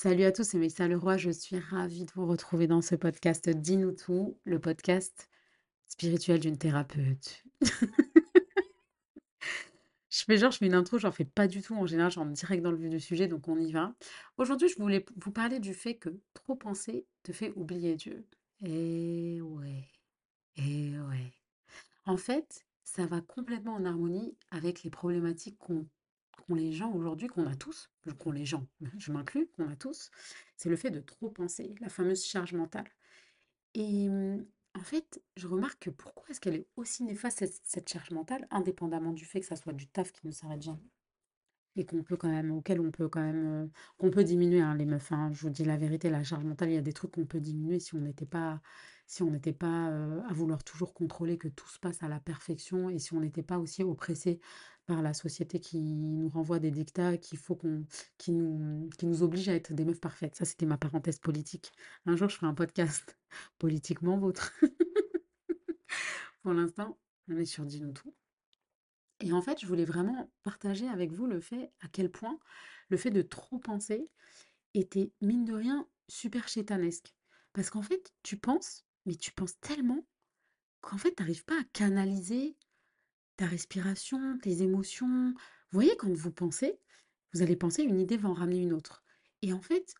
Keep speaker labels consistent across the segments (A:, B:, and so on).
A: Salut à tous, c'est Mélissa Leroy. Je suis ravie de vous retrouver dans ce podcast Dis-nous tout, le podcast spirituel d'une thérapeute. Je fais genre, je fais une intro, j'en fais pas du tout en général, j'entre direct dans le vif du sujet, donc on y va. Aujourd'hui, je voulais vous parler du fait que trop penser te fait oublier Dieu. Et ouais, et ouais. En fait, ça va complètement en harmonie avec les problématiques qu'ont qu'ont les gens aujourd'hui, qu'on a tous, qu'ont les gens, je m'inclus, qu'on a tous, c'est le fait de trop penser, la fameuse charge mentale. Et hum, en fait, je remarque que pourquoi est-ce qu'elle est aussi néfaste, cette, cette charge mentale, indépendamment du fait que ça soit du taf qui ne s'arrête jamais? Et qu'on peut quand même, auquel on peut quand même, euh, qu'on peut diminuer, hein, les meufs, hein. je vous dis la vérité, la charge mentale, il y a des trucs qu'on peut diminuer si on n'était pas, si on n'était pas à vouloir toujours contrôler que tout se passe à la perfection et si on n'était pas aussi oppressé par la société qui nous renvoie des dictats, qu'il faut qu'on, qui nous, qui nous oblige à être des meufs parfaites. Ça, c'était ma parenthèse politique. Un jour, je ferai un podcast politiquement vôtre. Pour l'instant, on est sur Dis-nous tout. Et en fait, je voulais vraiment partager avec vous le fait à quel point le fait de trop penser était, mine de rien, super chétanesque. Parce qu'en fait, tu penses, mais tu penses tellement qu'en fait, tu n'arrives pas à canaliser ta respiration, tes émotions. Vous voyez, quand vous pensez, vous allez penser, une idée va en ramener une autre. Et en fait,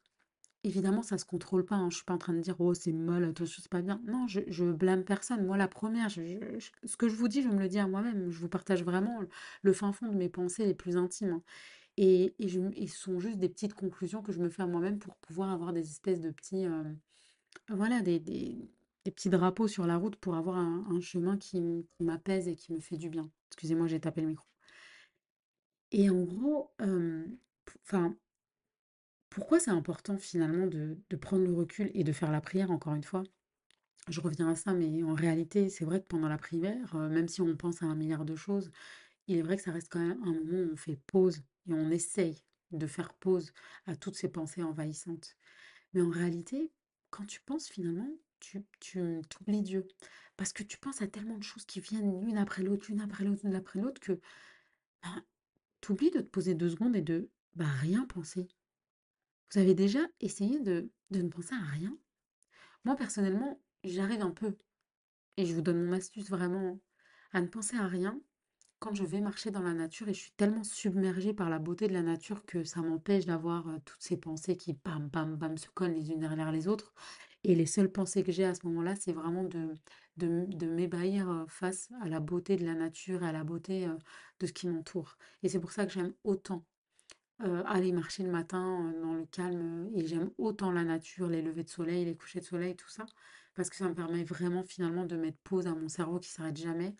A: Évidemment, ça se contrôle pas, hein. Je suis pas en train de dire: «Oh, c'est mal, attention, c'est pas bien». Non, je je blâme personne. Moi, la première, ce que je vous dis, je me le dis à moi-même. Je vous partage vraiment le fin fond de mes pensées les plus intimes, hein. Et et ce sont juste des petites conclusions que je me fais à moi-même pour pouvoir avoir des espèces de petits, hem, voilà, des petits drapeaux sur la route pour avoir un chemin qui m'apaise et qui me fait du bien. Excusez-moi, j'ai tapé le micro. Et en gros, pourquoi c'est important finalement de, prendre le recul et de faire la prière, encore une fois? Je reviens à ça, mais en réalité, c'est vrai que pendant la prière, même si on pense à un milliard de choses, il est vrai que ça reste quand même un moment où on fait pause et on essaye de faire pause à toutes ces pensées envahissantes. Mais en réalité, quand tu penses finalement, tu, tu t'oublies Dieu. Parce que tu penses à tellement de choses qui viennent l'une après l'autre, l'une après l'autre, l'une après l'autre, que tu oublies de te poser deux secondes et de bah, rien penser. Vous avez déjà essayé de, de ne penser à rien? Moi, personnellement, j'arrive un peu, et je vous donne mon astuce vraiment, à ne penser à rien quand je vais marcher dans la nature et je suis tellement submergée par la beauté de la nature que ça m'empêche d'avoir euh, toutes ces pensées qui, bam, bam, bam, se collent les unes derrière les autres. Et les seules pensées que j'ai à ce moment-là, c'est vraiment de, de, m'ébahir face à la beauté de la nature et à la beauté de ce qui m'entoure. Et c'est pour ça que j'aime autant aller marcher le matin, dans le calme, et j'aime autant la nature, les levées de soleil, les couchers de soleil, tout ça, parce que ça me permet vraiment finalement de mettre pause à mon cerveau qui s'arrête jamais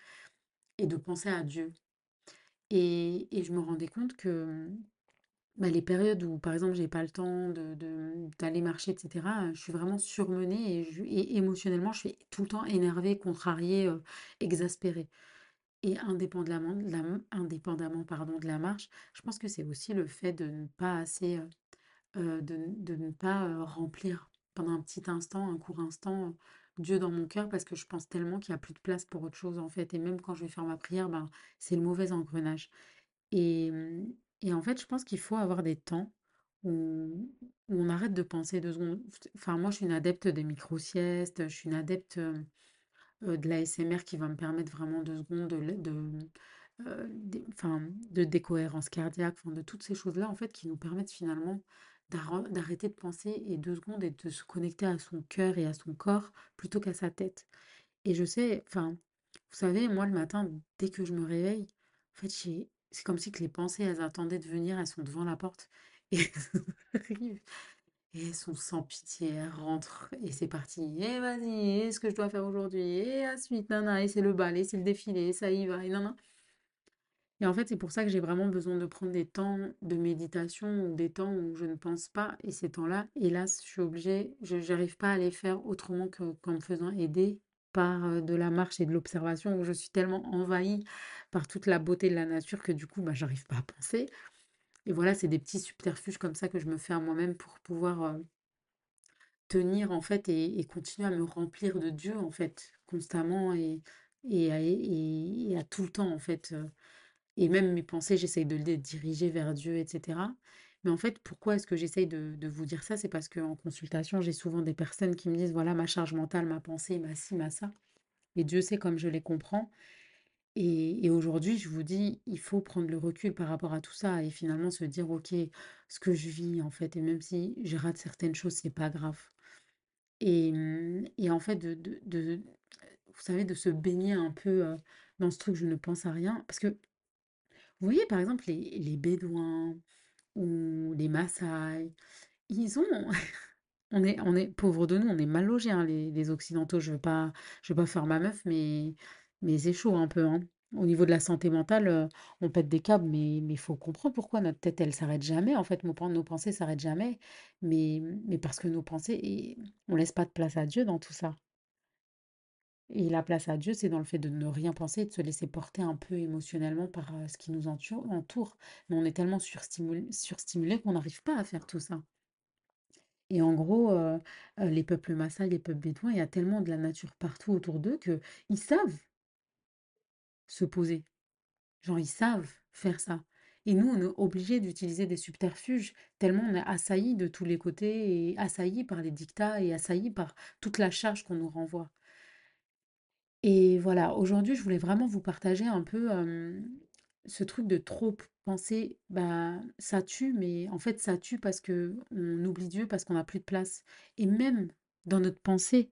A: et de penser à Dieu et et je me rendais compte que, mmh, bah, les périodes où, par exemple, j'ai pas le temps de d'aller marcher et cetera, heu, je suis vraiment surmenée et je et émotionnellement, je suis tout le temps énervée, contrariée, exaspérée. Et indépendamment de la marche, je pense que c'est aussi le fait de ne pas assez, de de ne pas, remplir pendant un petit instant, un court instant, Dieu dans mon cœur parce que je pense tellement qu'il y a plus de place pour autre chose, en fait et même quand je vais faire ma prière, ben, c'est le mauvais engrenage et mmh et en fait, je pense qu'il faut avoir des temps où où on arrête de penser 2 secondes. enfin, moi, je suis une adepte des micro-siestes, je suis une adepte, heu, de l'ASMR qui va me permettre vraiment 2 secondes de de, enfin, de décohérence cardiaque, enfin, de toutes ces choses-là, en fait, qui nous permettent finalement d'arrêter de penser et 2 secondes et de se connecter à son cœur et à son corps plutôt qu'à sa tête. Et je sais, enfin, vous savez, moi, le matin, dès que je me réveille, en fait, j'ai c'est comme si que les pensées, elles attendaient de venir, elles sont devant la porte et elles et elles sont sans pitié, elles rentrent et c'est parti. Et vas-y, et ce que je dois faire aujourd'hui, et à suite, nana, et c'est le bal, et c'est le défilé, ça y va, et nana. Et en fait, c'est pour ça que j'ai vraiment besoin de prendre des temps de méditation ou des temps où je ne pense pas. Et ces temps-là, hélas, je suis obligée, je n'arrive pas à les faire autrement que, qu'en me faisant aider par de la marche et de l'observation, où je suis tellement envahie par toute la beauté de la nature que du coup, bah, j'arrive pas à penser. Et voilà, c'est des petits subterfuges comme ça que je me fais à moi-même pour pouvoir tenir en fait et, continuer à me remplir de Dieu en fait constamment et, et, à, et- et à tout le temps en fait. Et même mes pensées, j'essaye de les diriger vers Dieu, etc. Mais en fait, pourquoi est-ce que j'essaye de, de vous dire ça? C'est parce qu'en consultation, j'ai souvent des personnes qui me disent, voilà, ma charge mentale, ma pensée, ma ci, ma ça. Et Dieu sait comme je les comprends. Et, et aujourd'hui, je vous dis, il faut prendre le recul par rapport à tout ça et finalement se dire, ok, ce que je vis, en fait, et même si je rate certaines choses, c'est pas grave. Et, mmh, et en fait, de, de, vous savez, de se baigner un peu dans ce truc, je ne pense à rien. Parce que, vous voyez, par exemple, les, les Bédouins ou les Maasai, ils ont, on est, on est, pauvres de nous, on est mal logés, hein, les, Occidentaux. Je veux pas, je veux pas faire ma meuf, mais, mais c'est chaud un peu, hein. Au niveau de la santé mentale, euh, on pète des câbles, mais il faut comprendre pourquoi notre tête, elle s'arrête jamais. En fait, nos pensées s'arrêtent jamais. Mais, mais parce que nos pensées, et on laisse pas de place à Dieu dans tout ça. Et la place à Dieu, c'est dans le fait de ne rien penser de se laisser porter un peu émotionnellement par euh, ce qui nous entoure. Mais on est tellement surstimulé, surstimulé qu'on n'arrive pas à faire tout ça. Et en gros, euh, euh, les peuples Maasai, les peuples bédouins, il y a tellement de la nature partout autour d'eux que ils savent se poser. Genre, ils savent faire ça. Et nous, on est obligés d'utiliser des subterfuges, tellement on est assaillis de tous les côtés, et assaillis par les dictats, et assaillis par toute la charge qu'on nous renvoie. Et voilà, aujourd'hui, je voulais vraiment vous partager un peu ce truc de trop penser, bah, ça tue, mais en fait, ça tue parce que on oublie Dieu, parce qu'on n'a plus de place. Et même dans notre pensée,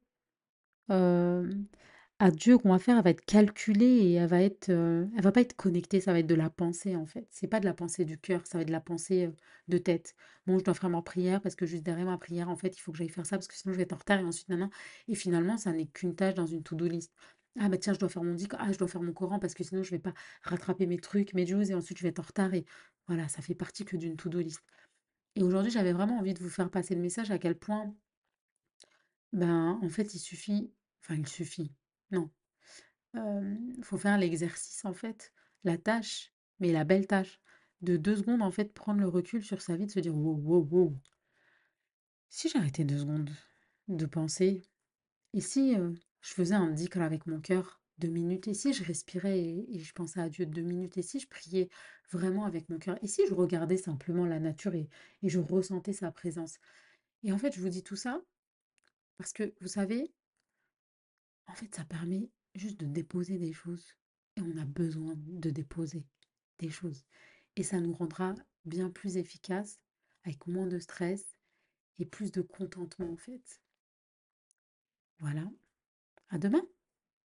A: à Dieu qu'on va faire, elle va être calculée et elle va être, elle va pas être connectée, ça va être de la pensée en fait. C'est pas de la pensée du cœur, ça va être de la pensée de tête. Bon, je dois faire ma prière parce que juste derrière ma prière, en fait, il faut que j'aille faire ça parce que sinon je vais être en retard et ensuite, nan, nan. Et finalement, ça n'est qu'une tâche dans une to-do list. Ah bah tiens, je dois faire mon dik, ah je dois faire mon Coran parce que sinon je vais pas rattraper mes trucs, mes juice et ensuite je vais être en retard et voilà, ça fait partie que d'une to-do list. Et aujourd'hui, j'avais vraiment envie de vous faire passer le message à quel point, ben en fait, il suffit, enfin il suffit. Non, faut faire l'exercice en fait, la tâche, mais la belle tâche, de 2 secondes en fait, prendre le recul sur sa vie, de se dire: «Wow, wow, wow, si j'arrêtais 2 secondes de penser et si, je faisais un dhikr avec mon cœur 2 minutes si je respirais et je pensais à Dieu 2 minutes si je priais vraiment avec mon cœur si je regardais simplement la nature et et je ressentais sa présence?» et en fait, je vous dis tout ça parce que vous savez, En fait, ça permet juste de déposer des choses. Et on a besoin de déposer des choses. Et ça nous rendra bien plus efficaces, avec moins de stress et plus de contentement en fait. Voilà. À demain.